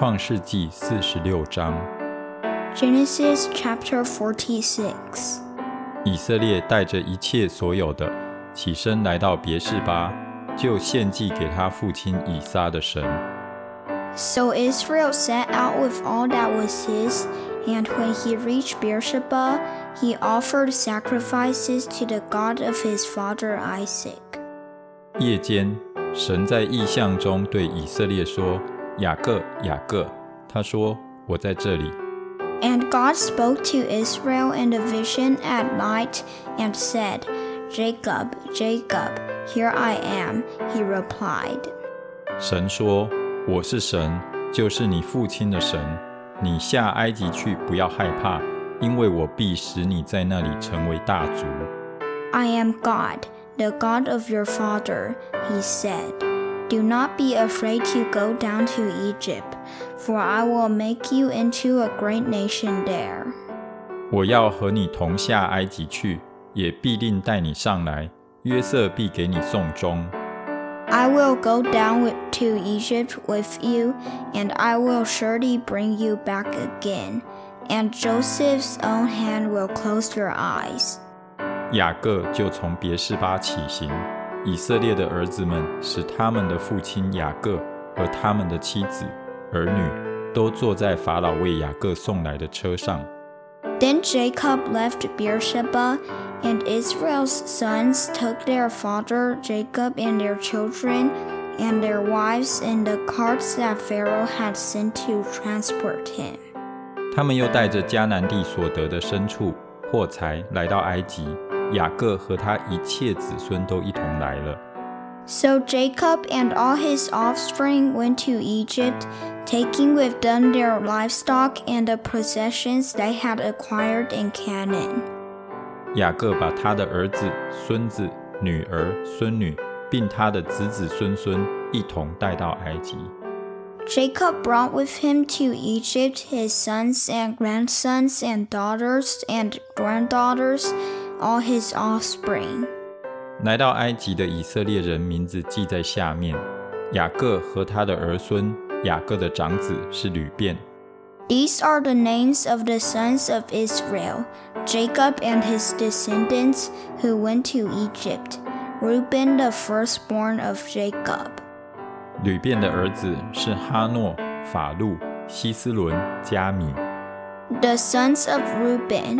创世纪四十六章，Genesis chapter Forty Six），以色列带着一切所有的，起身来到别是巴，就献祭给他父亲以撒的神。So Israel set out with all that was his, and when he reached Beersheba, he offered sacrifices to the God of his father Isaac. 夜间，神在异象中对以色列说：“雅各，雅各。”他说：“我在这里。 And God spoke to Israel in a vision at night and said, Jacob, Jacob, here I am, he replied. ”神说：“我是神，就是你父亲的神。你下埃及去，不要害怕，因为我必使你在那里成为大族。 I am God, the God of your father, he said. Do not be afraid to go down to Egypt, for I will make you into a great nation there. 我要和你同下埃及去，也必定带你上来。约瑟必给你送终。 I will go down with, to Egypt with you, and I will surely bring you back again, and Joseph's own hand will close your eyes. 雅各就从别是巴起行， 以色列的儿子们使他们的父亲雅各和他们的妻子、儿女都坐在法老为雅各送来的车上。 Then Jacob left Beersheba, and Israel's sons took their father Jacob and their children and their wives in the carts that Pharaoh had sent to transport him. 他们又带着迦南地所得的牲畜、货财来到埃及， 雅各和他一切子孙都一同来了。 So Jacob and all his offspring went to Egypt, taking with them their livestock and the possessions they had acquired in Canaan. 雅各把他的儿子、孙子、女儿、孙女，并他的子子孙孙一同带到埃及。 Jacob brought with him to Egypt his sons and grandsons and daughters and granddaughters, all his offspring. 来到埃及的以色列人名字记在下面：雅各和他的儿孙。雅各的长子是吕便， These are the names of the sons of Israel, Jacob and his descendants who went to Egypt. Reuben, the firstborn of Jacob. 吕便的儿子是哈诺、法路、希斯伦、加米。 The sons of Reuben,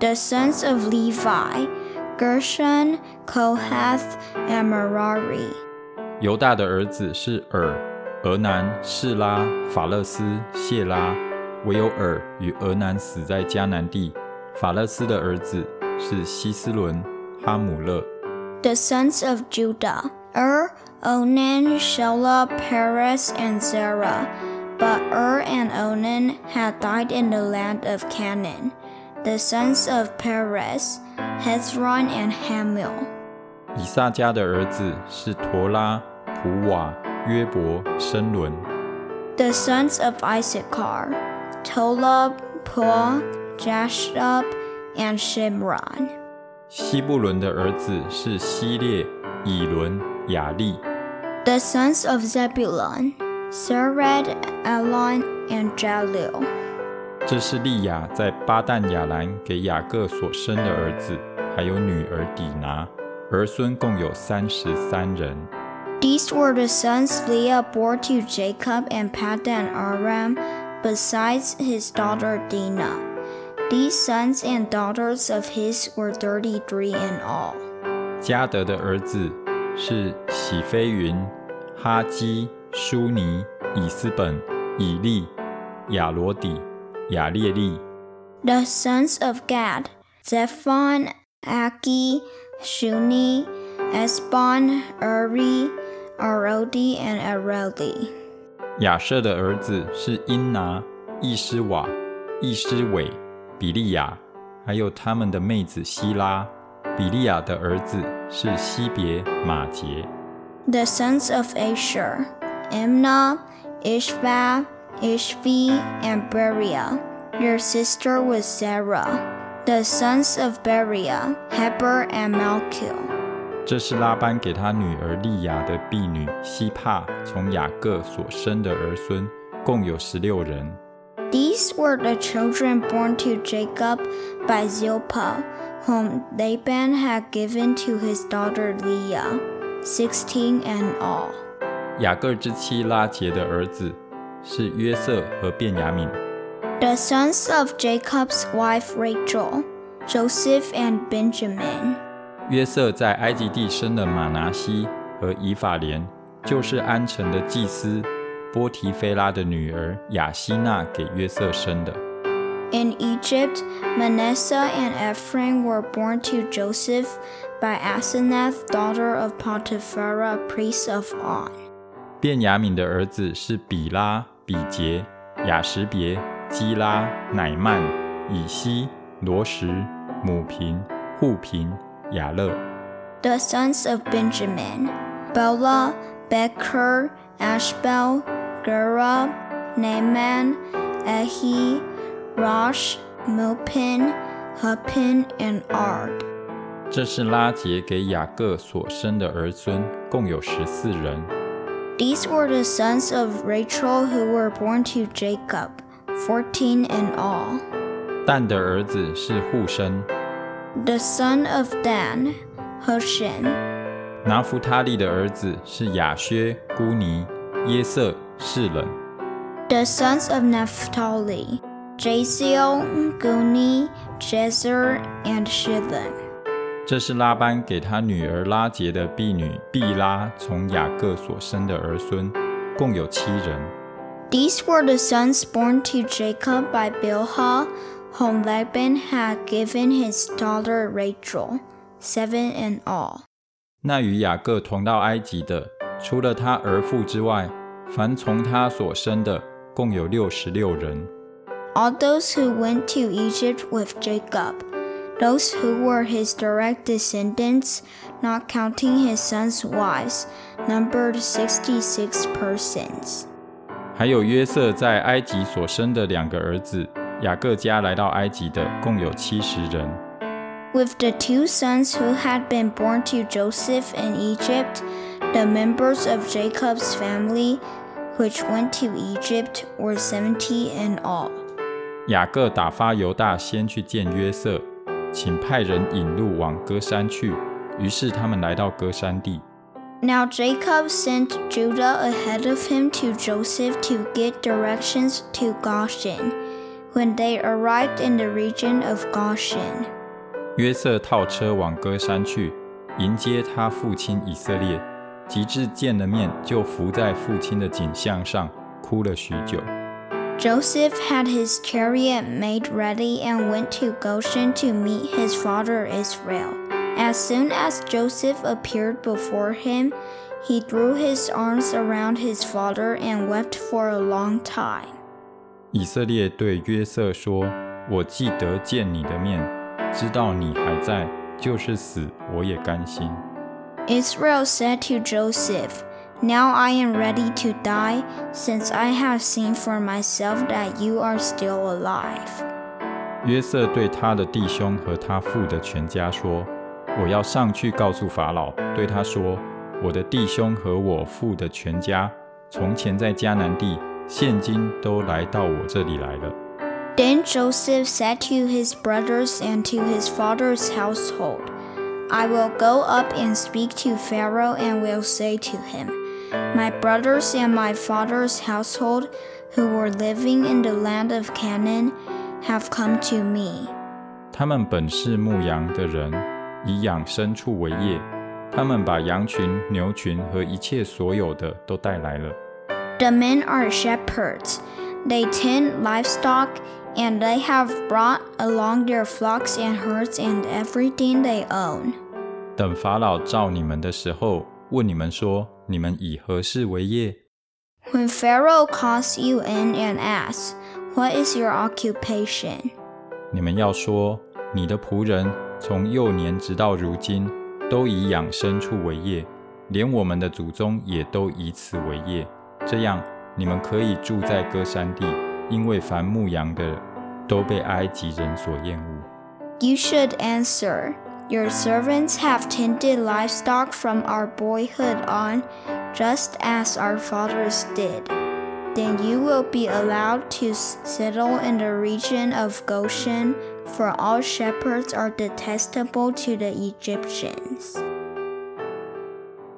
The sons of Levi, Gershon, Kohath, and Merari. 犹大的儿子是尔、俄南、示拉、法勒斯、谢拉。唯有尔与俄南死在迦南地。法勒斯的儿子是希斯伦、哈姆勒。 The sons of Judah, Ur, Onan, Shelah, Perez, and Zerah. But Ur and Onan had died in the land of Canaan. the sons of Perez, Hezron and Hamul. 以撒家的儿子是陀拉、普瓦、约伯、申伦。The sons of Issachar, Tola, Puah, Jashub, and Shimron. 西布伦的儿子是希列、以伦、雅利。The sons of Zebulun, Sered, Elon, and Jahleel. 这是利亚在巴旦亚兰给雅各所生的儿子，还有女儿底拿，儿孙共有三十三人。These were the sons Leah bore to Jacob and Paddan Aram, besides his daughter Dinah. These sons and daughters of his were thirty-three in all. 加德的儿子是喜飞云、哈基、舒尼、以斯本、以利、亚罗底、雅列利。The sons of Gad: Zephon, Aki, Shuni, Ezbon, Uri, Arodi, and Arodi. 亚瑟的儿子是英拿、易施瓦、易施伟、比利亚，还有他们的妹子希拉。比利亚的儿子是西别马杰。The sons of Asher: Imnah, Ishva. Ishvi, and Beria. Their sister was Serah. The sons of Beria, Heber and Malkiel. 这是拉班给他女儿利亚的婢女希帕从雅各所生的儿孙，共有十六人。These were the children born to Jacob by Zilpah, whom Laban had given to his daughter Leah, sixteen and all. 雅各之妻拉杰的儿子是约瑟和便雅敏。The sons of Jacob's wife Rachel, Joseph and Benjamin. 约瑟在埃及地生了马拿西和以法莲，就是安城的祭司波提菲拉的女儿雅西娜给约瑟生的。In Egypt, Manasseh and Ephraim were born to Joseph by Asenath, daughter of Potiphera, priest of On. 便雅敏的儿子是比拉比杰、雅什别、基拉、乃曼、以西、罗什、母平、户平、雅勒。The sons of Benjamin Bela, Becher, Ashbel, Gera, Naaman, Ehi, Rosh, Mopin, Huppin, and Ard. 这是拉杰给雅各所生的儿孙，共有十四人。These were the sons of Rachel who were born to Jacob, fourteen in all. the son of Dan, Hushim. The sons of Naphtali, Jahziel, Guni, Jezer, and Shillem. 这是拉班给他女儿拉结的婢女毕拉从雅各所生的儿孙，共有七人。 These were the sons born to Jacob by Bilhah, whom Laban had given his daughter Rachel, seven in all. 那与雅各同到埃及的，除了他儿妇之外，凡从他所生的，共有六十六人。 All those who went to Egypt with Jacob, those who were his direct descendants, not counting his sons' wives, numbered 66 persons. 还有约瑟在埃及所生的两个儿子，雅各家来到埃及的，共有七十人。 With the two sons who had been born to Joseph in Egypt, the members of Jacob's family which went to Egypt were 70 in all. 雅各打发犹大先去见约瑟， 请派人引路往歌山去。于是他们来到歌山地。Now Jacob sent Judah ahead of him to Joseph to get directions to Goshen. When they arrived in the region of Goshen, 约瑟套车往歌山去，迎接他父亲以色列。及至见了面，就伏在父亲的颈项上，哭了许久。Joseph had his chariot made ready and went to Goshen to meet his father Israel. As soon as Joseph appeared before him, he threw his arms around his father and wept for a long time. 以色列对约瑟说：“我既得见你的面，知道你还在，就是死我也甘心。” Israel said to Joseph, Now I am ready to die, since I have seen for myself that you are still alive. 约瑟对他的弟兄和他父的全家说：“我要上去告诉法老，对他说：我的弟兄和我父的全家，从前在迦南地，现今都来到我这里来了。” Then Joseph said to his brothers and to his father's household, I will go up and speak to Pharaoh and will say to him, My brothers and my father's household, who were living in the land of Canaan, have come to me. 他们本是牧羊的人，以养牲畜为业。他们把羊群、牛群和一切所有的都带来了。 The men are shepherds. They tend livestock, and they have brought along their flocks and herds and everything they own. 等法老召你们的时候，问你们说： 你们以何事为业？When Pharaoh calls you in and asks, What is your occupation? 你们要说，你的仆人从幼年直到如今，都以养牲畜为业，连我们的祖宗也都以此为业。这样，你们可以住在歌山地，因为凡牧羊的都被埃及人所厌恶。You should answer, Your servants have tended livestock from our boyhood on, just as our fathers did. Then you will be allowed to settle in the region of Goshen, for all shepherds are detestable to the Egyptians.